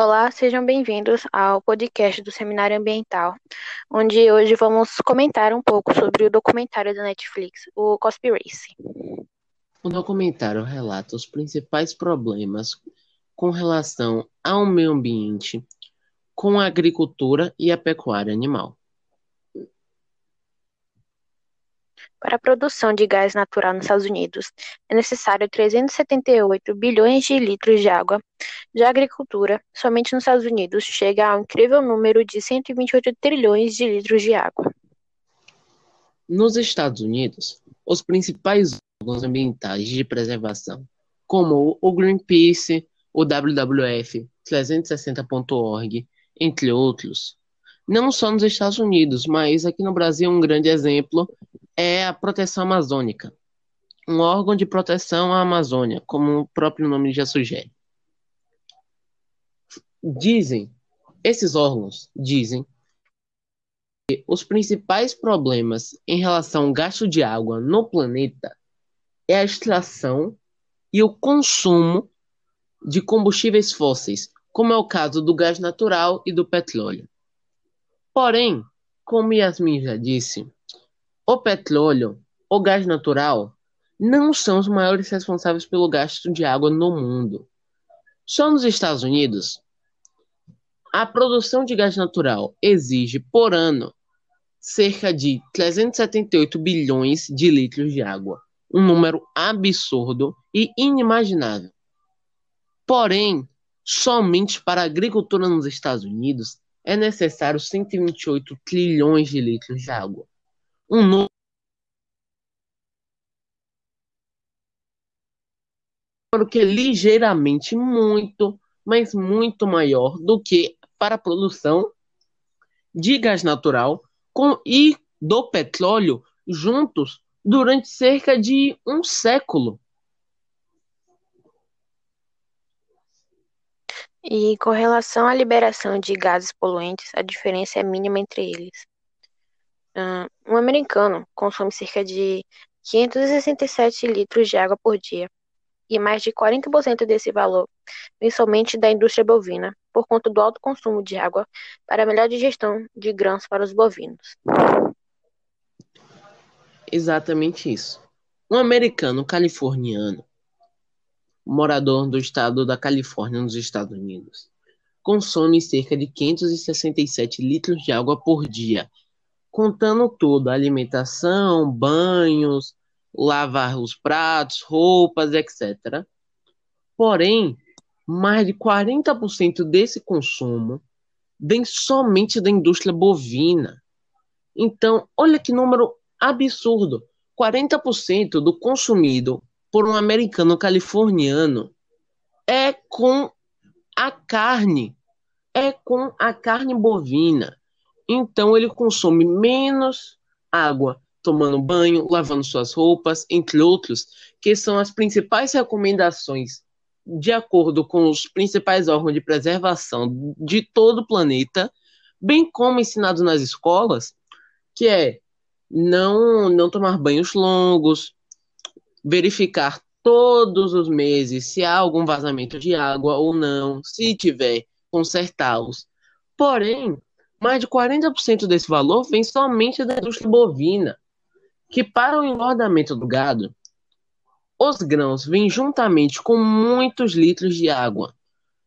Olá, sejam bem-vindos ao podcast do Seminário Ambiental, onde hoje vamos comentar um pouco sobre o documentário da Netflix, o Conspiracy. O documentário relata os principais problemas com relação ao meio ambiente, com a agricultura e a pecuária animal. Para a produção de gás natural nos Estados Unidos, é necessário 378 bilhões de litros de água. Já a agricultura, somente nos Estados Unidos, chega ao incrível número de 128 trilhões de litros de água. Nos Estados Unidos, os principais órgãos ambientais de preservação, como o Greenpeace, o WWF, 360.org, entre outros, não só nos Estados Unidos, mas aqui no Brasil um grande exemplo é a proteção amazônica, um órgão de proteção à Amazônia, como o próprio nome já sugere. Dizem, esses órgãos dizem que os principais problemas em relação ao gasto de água no planeta é a extração e o consumo de combustíveis fósseis, como é o caso do gás natural e do petróleo. Porém, como Yasmin já disse, o petróleo, o gás natural, não são os maiores responsáveis pelo gasto de água no mundo. Só nos Estados Unidos, a produção de gás natural exige por ano cerca de 378 bilhões de litros de água, um número absurdo e inimaginável. Porém, somente para a agricultura nos Estados Unidos é necessário 128 trilhões de litros de água um número que é ligeiramente muito, mas muito maior do que para a produção de gás natural com, e do petróleo juntos durante cerca de um século. E com relação à liberação de gases poluentes, a diferença é mínima entre eles. Um americano consome cerca de 567 litros de água por dia, e mais de 40% desse valor vem somente da indústria bovina, por conta do alto consumo de água para a melhor digestão de grãos para os bovinos. Exatamente isso. Um americano californiano, morador do estado da Califórnia, nos Estados Unidos, consome cerca de 567 litros de água por dia contando tudo: alimentação, banhos, lavar os pratos, roupas, etc. Porém, mais de 40% desse consumo vem somente da indústria bovina. Então, olha que número absurdo: 40% do consumido por um americano californiano é com a carne, é com a carne bovina. Então ele consome menos água tomando banho, lavando suas roupas, entre outros, que são as principais recomendações de acordo com os principais órgãos de preservação de todo o planeta, bem como ensinado nas escolas, que é não não tomar banhos longos, verificar todos os meses se há algum vazamento de água ou não, se tiver, consertá-los. Porém, mais de 40% desse valor vem somente da indústria bovina, que para o engordamento do gado, os grãos vêm juntamente com muitos litros de água,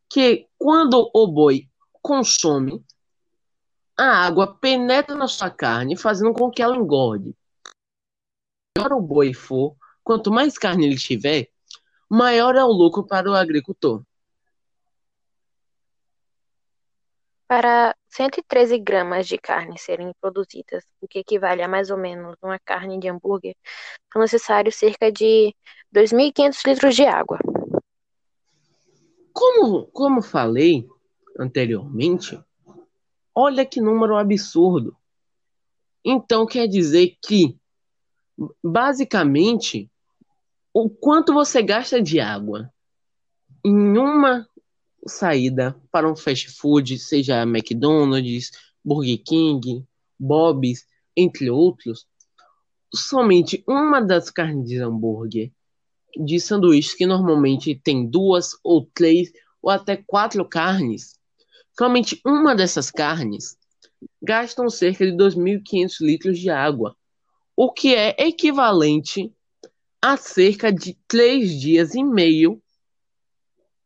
que quando o boi consome, a água penetra na sua carne, fazendo com que ela engorde. Quanto maior o boi for, quanto mais carne ele tiver, maior é o lucro para o agricultor. Para 113 gramas de carne serem produzidas, o que equivale a mais ou menos uma carne de hambúrguer, são necessários cerca de 2.500 litros de água. Como, como falei anteriormente, olha que número absurdo. Então quer dizer que, basicamente, o quanto você gasta de água em uma saída para um fast food, seja McDonald's, Burger King, Bob's, entre outros, somente uma das carnes de hambúrguer de sanduíche que normalmente tem duas ou três ou até quatro carnes. Somente uma dessas carnes gastam cerca de 2.500 litros de água, o que é equivalente a cerca de três dias e meio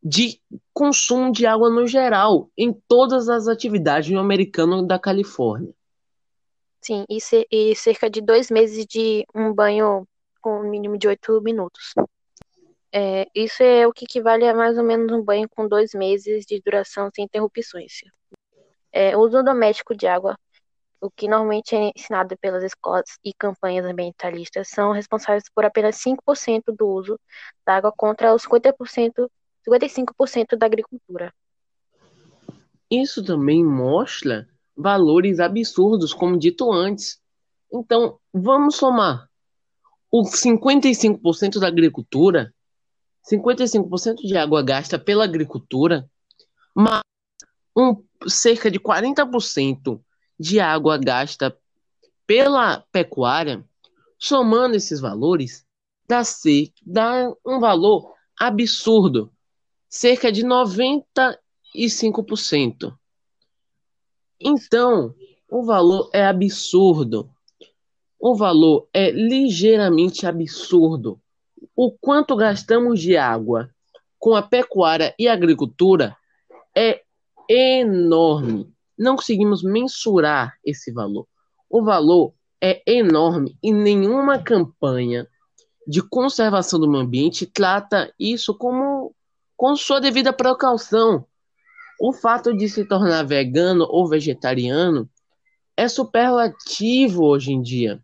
de consumo de água no geral em todas as atividades no americano da Califórnia. Sim, e, e cerca de dois meses de um banho com um mínimo de oito minutos. É, isso é o que equivale a mais ou menos um banho com dois meses de duração sem interrupções. É, uso doméstico de água, o que normalmente é ensinado pelas escolas e campanhas ambientalistas, são responsáveis por apenas 5% do uso da água contra os 50%, 55% da agricultura. Isso também mostra valores absurdos, como dito antes. Então, vamos somar os 55% da agricultura, 55% de água gasta pela agricultura, mas um, cerca de 40% de água gasta pela pecuária, somando esses valores, dá, dá um valor absurdo, cerca de 95%. Então, o valor é absurdo. O valor é ligeiramente absurdo. O quanto gastamos de água com a pecuária e a agricultura é enorme. Não conseguimos mensurar esse valor. O valor é enorme e nenhuma campanha de conservação do meio ambiente trata isso como com sua devida precaução. O fato de se tornar vegano ou vegetariano é superlativo hoje em dia.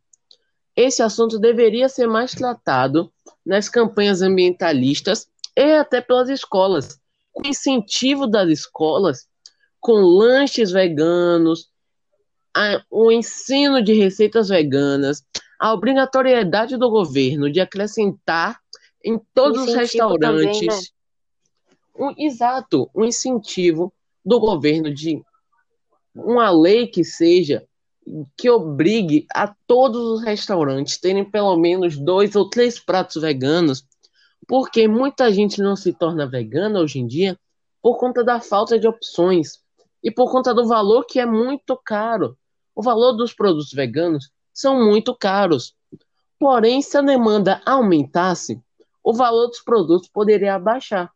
Esse assunto deveria ser mais tratado nas campanhas ambientalistas e até pelas escolas, com incentivo das escolas, com lanches veganos, o ensino de receitas veganas, a obrigatoriedade do governo de acrescentar em todos os restaurantes. Também, né? Um exato, um incentivo do governo de uma lei que seja que obrigue a todos os restaurantes terem pelo menos dois ou três pratos veganos, porque muita gente não se torna vegana hoje em dia por conta da falta de opções e por conta do valor que é muito caro. O valor dos produtos veganos são muito caros. Porém, se a demanda aumentasse, o valor dos produtos poderia abaixar.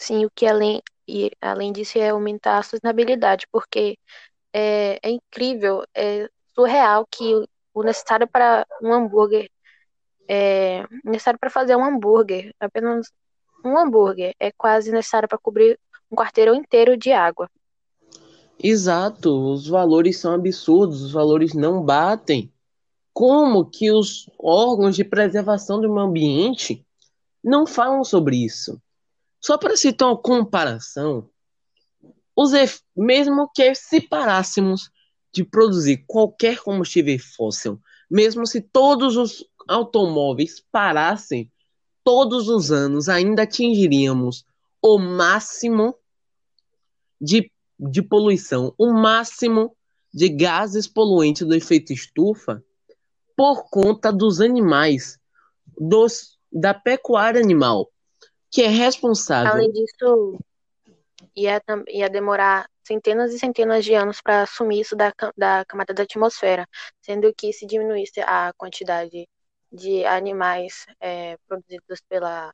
Sim, o que além, e, além disso é aumentar a sustentabilidade, porque é, é incrível, é surreal que o, necessário para um hambúrguer, é, necessário para fazer um hambúrguer, apenas um hambúrguer, é quase necessário para cobrir um quarteirão inteiro de água. Exato, os valores são absurdos, os valores não batem. Como que os órgãos de preservação do meio ambiente não falam sobre isso? Só para citar uma comparação, os mesmo que separássemos de produzir qualquer combustível fóssil, mesmo se todos os automóveis parassem todos os anos, ainda atingiríamos o máximo de, de poluição, o máximo de gases poluentes do efeito estufa por conta dos animais, dos, da pecuária animal que é responsável. Além disso, ia, ia demorar centenas e centenas de anos para assumir isso da, da camada da atmosfera, sendo que se diminuísse a quantidade de animais é, produzidos pela,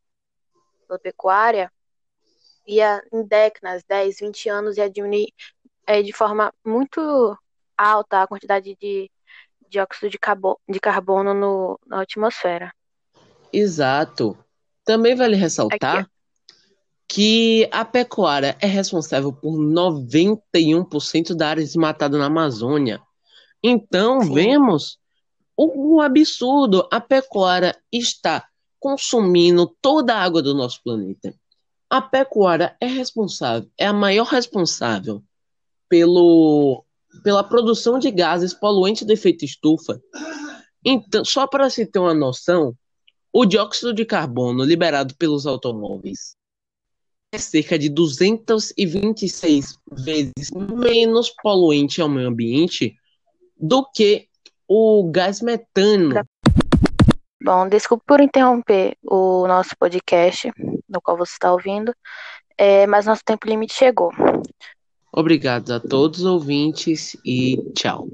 pela pecuária, ia em décadas, 10, 20 anos, ia diminuir é, de forma muito alta a quantidade de dióxido de, carbono, de carbono no, na atmosfera. Exato. Também vale ressaltar Aqui. que a pecuária é responsável por 91% da área desmatada na Amazônia. Então, Sim. vemos o, o absurdo. A pecuária está consumindo toda a água do nosso planeta. A pecuária é responsável, é a maior responsável pelo, pela produção de gases poluentes de efeito estufa. Então, só para se ter uma noção, o dióxido de carbono liberado pelos automóveis é cerca de 226 vezes menos poluente ao meio ambiente do que o gás metano. Bom, desculpe por interromper o nosso podcast, no qual você está ouvindo. é, mas nosso tempo limite chegou. Obrigado a todos os ouvintes e tchau.